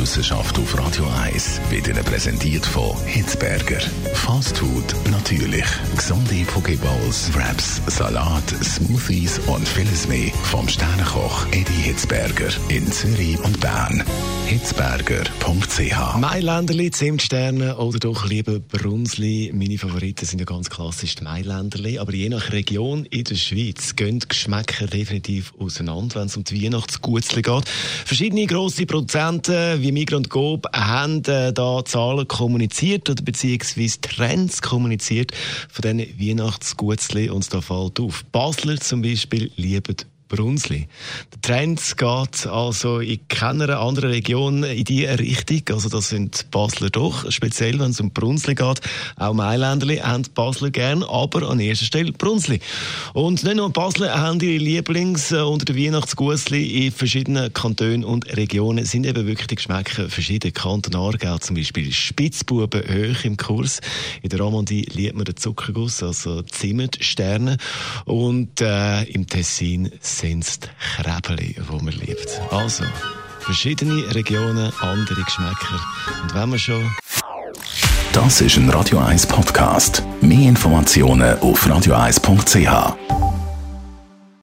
Wissenschaft auf Radio 1 wird Ihnen präsentiert von Hitzberger. Fast Food natürlich. Gesunde Pokeballs, Wraps, Salat, Smoothies und vieles mehr vom Sternenkoch Eddie Hitzberger in Zürich und Bern. Hitzberger.ch Mailänderli, Zimtsterne oder doch lieber Brunsli. Meine Favoriten sind ja ganz klassisch die Mailänderli. Aber je nach Region in der Schweiz gehen die Geschmäcker definitiv auseinander, wenn es um die Weihnachtsgutzli geht. Verschiedene grosse Produzenten wie Migros und Coop haben äh, da Zahlen kommuniziert oder beziehungsweise Trends kommuniziert von diesen Weihnachtsgutzli und da fällt auf. Basler zum Beispiel lieben Brunsli. Der Trend geht also in keiner anderen Region in diese Richtung. Also das sind Basler doch, speziell wenn es um Brunsli geht. Auch Mailänderli haben Basler gern, aber an erster Stelle Brunsli. Und nicht nur Basler haben ihre Lieblings äh, unter den Weihnachtsgusli in verschiedenen Kantonen und Regionen sind eben wirklich die Geschmäcker verschieden. Kanton zum Beispiel Spitzbuben hoch im Kurs. In der Romandie liebt man den Zuckerguss, also Zimmersterne. Und äh, im Tessin sind es die Krebeli, die man liebt. Also, verschiedene Regionen, andere Geschmäcker. Und wenn man schon... Das ist ein Radio 1 Podcast. Mehr Informationen auf radio1.ch.